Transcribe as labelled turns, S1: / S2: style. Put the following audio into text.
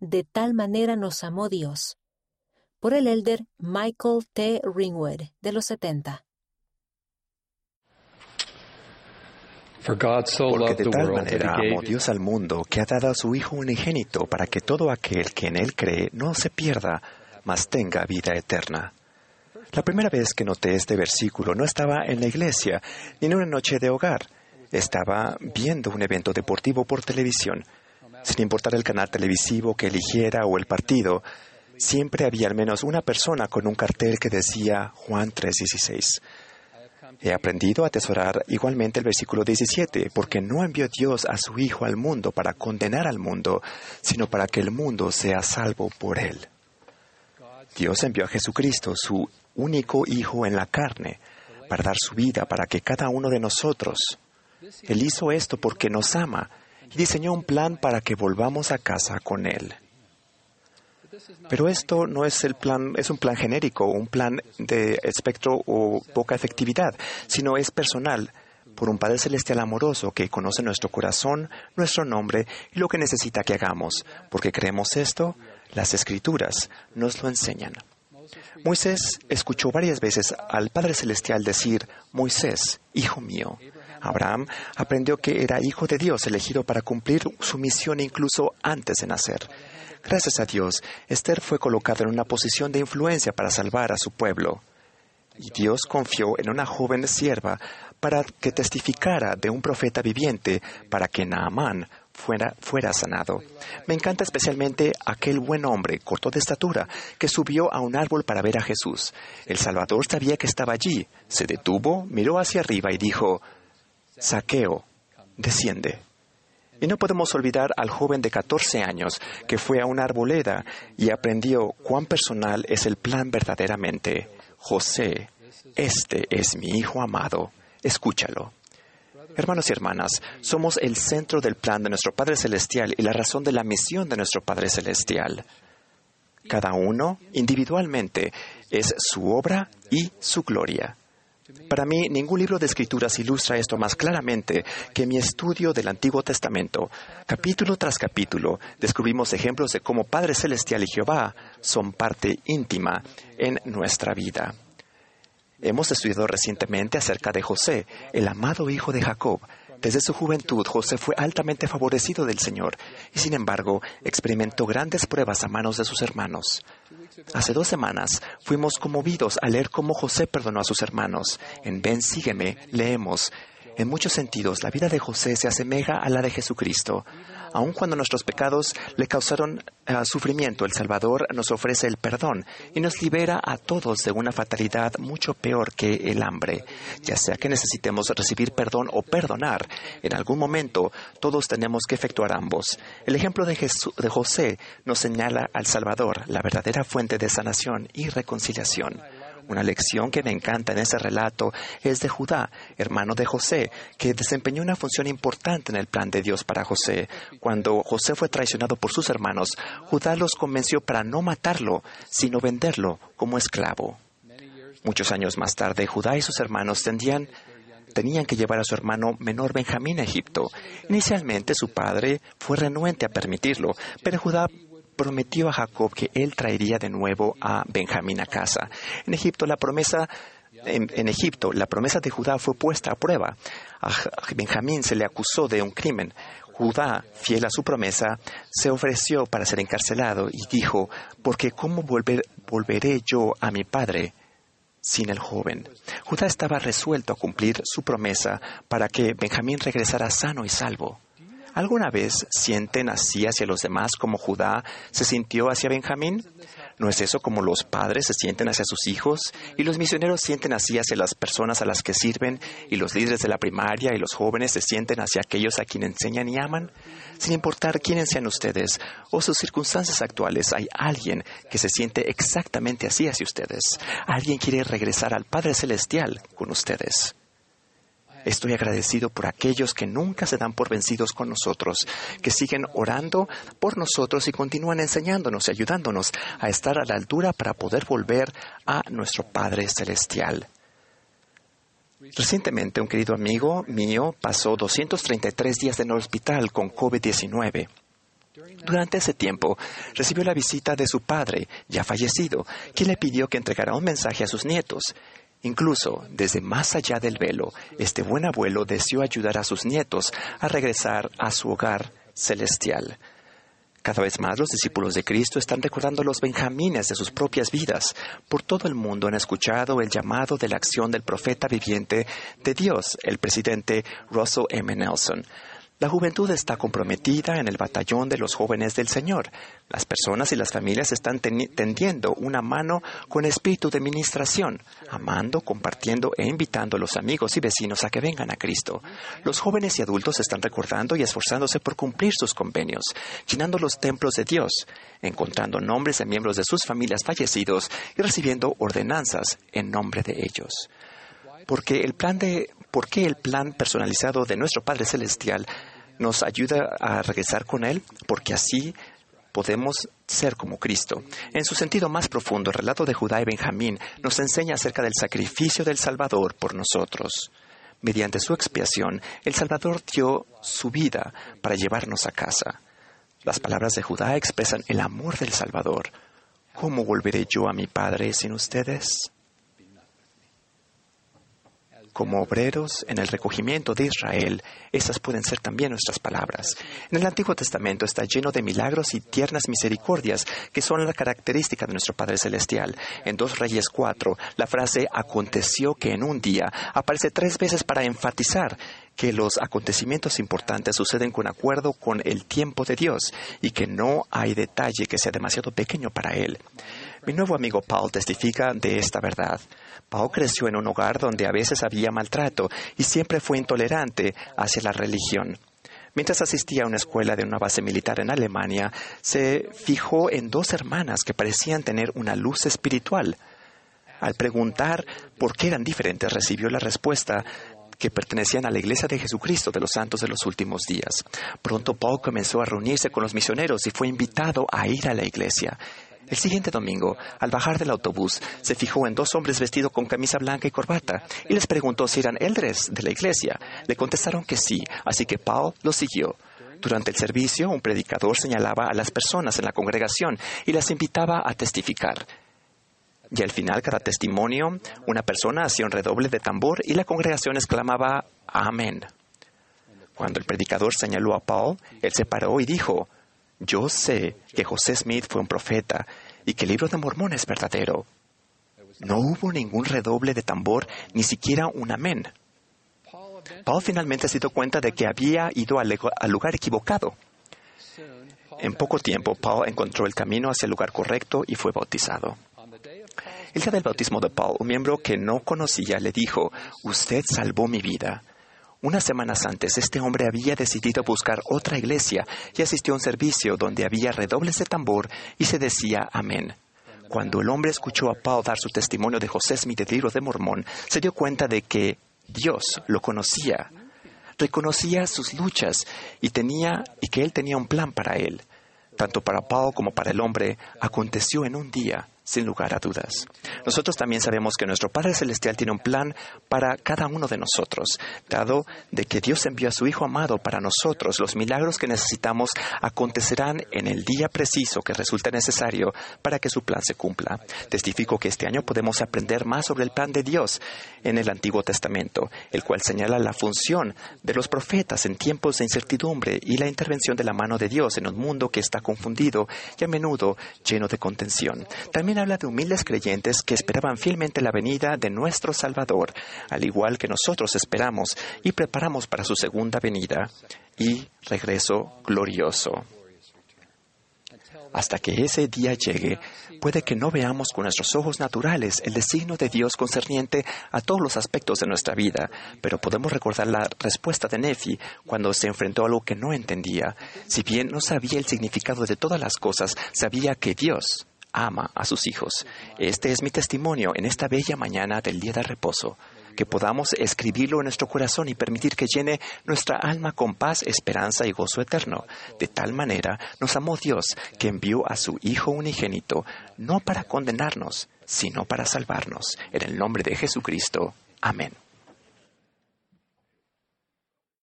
S1: De tal manera nos amó Dios. Por el elder Michael T. Ringwood, de los 70.
S2: Porque de tal manera amó Dios al mundo que ha dado a su Hijo unigénito para que todo aquel que en Él cree no se pierda, mas tenga vida eterna. La primera vez que noté este versículo no estaba en la iglesia ni en una noche de hogar. Estaba viendo un evento deportivo por televisión. Sin importar el canal televisivo que eligiera o el partido, siempre había al menos una persona con un cartel que decía Juan 3:16. He aprendido a atesorar igualmente el versículo 17, porque no envió Dios a su Hijo al mundo para condenar al mundo, sino para que el mundo sea salvo por él. Dios envió a Jesucristo, su único Hijo en la carne, para dar su vida para que cada uno de nosotros. Él hizo esto porque nos ama diseñó un plan para que volvamos a casa con Él. Pero esto no es el plan, es un plan genérico, un plan de espectro o poca efectividad, sino es personal por un Padre Celestial amoroso que conoce nuestro corazón, nuestro nombre y lo que necesita que hagamos. Porque creemos esto, las Escrituras nos lo enseñan. Moisés escuchó varias veces al Padre Celestial decir, Moisés, hijo mío. Abraham aprendió que era hijo de Dios, elegido para cumplir su misión incluso antes de nacer. Gracias a Dios, Esther fue colocada en una posición de influencia para salvar a su pueblo. Y Dios confió en una joven sierva para que testificara de un profeta viviente para que Naamán fuera, fuera sanado. Me encanta especialmente aquel buen hombre, corto de estatura, que subió a un árbol para ver a Jesús. El Salvador sabía que estaba allí. Se detuvo, miró hacia arriba y dijo, Saqueo, desciende. Y no podemos olvidar al joven de 14 años que fue a una arboleda y aprendió cuán personal es el plan verdaderamente. José, este es mi hijo amado, escúchalo. Hermanos y hermanas, somos el centro del plan de nuestro Padre Celestial y la razón de la misión de nuestro Padre Celestial. Cada uno, individualmente, es su obra y su gloria. Para mí, ningún libro de escrituras ilustra esto más claramente que mi estudio del Antiguo Testamento. Capítulo tras capítulo, descubrimos ejemplos de cómo Padre Celestial y Jehová son parte íntima en nuestra vida. Hemos estudiado recientemente acerca de José, el amado hijo de Jacob. Desde su juventud, José fue altamente favorecido del Señor y, sin embargo, experimentó grandes pruebas a manos de sus hermanos. Hace dos semanas fuimos conmovidos al leer cómo José perdonó a sus hermanos. En Ven, sígueme, leemos. En muchos sentidos, la vida de José se asemeja a la de Jesucristo. Aun cuando nuestros pecados le causaron eh, sufrimiento, el Salvador nos ofrece el perdón y nos libera a todos de una fatalidad mucho peor que el hambre. Ya sea que necesitemos recibir perdón o perdonar, en algún momento todos tenemos que efectuar ambos. El ejemplo de, de José nos señala al Salvador, la verdadera fuente de sanación y reconciliación. Una lección que me encanta en ese relato es de Judá, hermano de José, que desempeñó una función importante en el plan de Dios para José. Cuando José fue traicionado por sus hermanos, Judá los convenció para no matarlo, sino venderlo como esclavo. Muchos años más tarde, Judá y sus hermanos tenían que llevar a su hermano menor Benjamín a Egipto. Inicialmente su padre fue renuente a permitirlo, pero Judá prometió a Jacob que él traería de nuevo a Benjamín a casa. En Egipto la promesa en, Egipto, la promesa de Judá fue puesta a prueba. A Benjamín se le acusó de un crimen. Judá, fiel a su promesa, se ofreció para ser encarcelado y dijo, porque ¿cómo volveré yo a mi padre sin el joven? Judá estaba resuelto a cumplir su promesa para que Benjamín regresara sano y salvo. ¿Alguna vez sienten así hacia los demás como Judá se sintió hacia Benjamín? ¿No es eso como los padres se sienten hacia sus hijos? Y los misioneros sienten así hacia las personas a las que sirven, y los líderes de la primaria y los jóvenes se sienten hacia aquellos a quienes enseñan y aman. Sin importar quiénes sean ustedes o sus circunstancias actuales, hay alguien que se siente exactamente así hacia ustedes. Alguien quiere regresar al Padre Celestial con ustedes. Estoy agradecido por aquellos que nunca se dan por vencidos con nosotros, que siguen orando por nosotros y continúan enseñándonos y ayudándonos a estar a la altura para poder volver a nuestro Padre Celestial. Recientemente un querido amigo mío pasó 233 días en el hospital con COVID-19. Durante ese tiempo, recibió la visita de su padre, ya fallecido, quien le pidió que entregara un mensaje a sus nietos. Incluso, desde más allá del velo, este buen abuelo deseó ayudar a sus nietos a regresar a su hogar celestial. Cada vez más los discípulos de Cristo están recordando los benjamines de sus propias vidas. Por todo el mundo han escuchado el llamado de la acción del profeta viviente de Dios, el presidente Russell M. Nelson. La juventud está comprometida en el batallón de los jóvenes del Señor. Las personas y las familias están tendiendo una mano con espíritu de ministración, amando, compartiendo e invitando a los amigos y vecinos a que vengan a Cristo. Los jóvenes y adultos están recordando y esforzándose por cumplir sus convenios, llenando los templos de Dios, encontrando nombres de miembros de sus familias fallecidos y recibiendo ordenanzas en nombre de ellos porque el plan de, ¿por qué el plan personalizado de nuestro Padre Celestial nos ayuda a regresar con Él? Porque así podemos ser como Cristo. En su sentido más profundo, el relato de Judá y Benjamín nos enseña acerca del sacrificio del Salvador por nosotros. Mediante su expiación, el Salvador dio su vida para llevarnos a casa. Las palabras de Judá expresan el amor del Salvador. ¿Cómo volveré yo a mi Padre sin ustedes? Como obreros en el recogimiento de Israel, esas pueden ser también nuestras palabras. En el Antiguo Testamento está lleno de milagros y tiernas misericordias que son la característica de nuestro Padre Celestial. En Dos Reyes 4, la frase aconteció que en un día aparece tres veces para enfatizar que los acontecimientos importantes suceden con acuerdo con el tiempo de Dios y que no hay detalle que sea demasiado pequeño para Él. Mi nuevo amigo Paul testifica de esta verdad. Paul creció en un hogar donde a veces había maltrato y siempre fue intolerante hacia la religión. Mientras asistía a una escuela de una base militar en Alemania, se fijó en dos hermanas que parecían tener una luz espiritual. Al preguntar por qué eran diferentes, recibió la respuesta que pertenecían a la Iglesia de Jesucristo de los Santos de los Últimos Días. Pronto Paul comenzó a reunirse con los misioneros y fue invitado a ir a la iglesia. El siguiente domingo, al bajar del autobús, se fijó en dos hombres vestidos con camisa blanca y corbata y les preguntó si eran eldres de la iglesia. Le contestaron que sí, así que Paul los siguió. Durante el servicio, un predicador señalaba a las personas en la congregación y las invitaba a testificar. Y al final, cada testimonio, una persona hacía un redoble de tambor y la congregación exclamaba Amén. Cuando el predicador señaló a Paul, él se paró y dijo, yo sé que José Smith fue un profeta y que el libro de Mormón es verdadero. No hubo ningún redoble de tambor, ni siquiera un amén. Paul finalmente se dio cuenta de que había ido al lugar equivocado. En poco tiempo, Paul encontró el camino hacia el lugar correcto y fue bautizado. El día del bautismo de Paul, un miembro que no conocía le dijo, Usted salvó mi vida. Unas semanas antes, este hombre había decidido buscar otra iglesia y asistió a un servicio donde había redobles de tambor y se decía amén. Cuando el hombre escuchó a Paul dar su testimonio de José Smith del libro de Mormón, se dio cuenta de que Dios lo conocía, reconocía sus luchas y tenía y que él tenía un plan para él. Tanto para Paul como para el hombre aconteció en un día sin lugar a dudas. Nosotros también sabemos que nuestro Padre Celestial tiene un plan para cada uno de nosotros, dado de que Dios envió a su Hijo amado para nosotros. Los milagros que necesitamos acontecerán en el día preciso que resulta necesario para que su plan se cumpla. Testifico que este año podemos aprender más sobre el plan de Dios en el Antiguo Testamento, el cual señala la función de los profetas en tiempos de incertidumbre y la intervención de la mano de Dios en un mundo que está confundido y a menudo lleno de contención. Habla de humildes creyentes que esperaban fielmente la venida de nuestro Salvador, al igual que nosotros esperamos y preparamos para su segunda venida y regreso glorioso. Hasta que ese día llegue, puede que no veamos con nuestros ojos naturales el designio de Dios concerniente a todos los aspectos de nuestra vida, pero podemos recordar la respuesta de Nefi cuando se enfrentó a algo que no entendía. Si bien no sabía el significado de todas las cosas, sabía que Dios ama a sus hijos. Este es mi testimonio en esta bella mañana del día de reposo, que podamos escribirlo en nuestro corazón y permitir que llene nuestra alma con paz, esperanza y gozo eterno. De tal manera nos amó Dios que envió a su Hijo unigénito, no para condenarnos, sino para salvarnos. En el nombre de Jesucristo. Amén.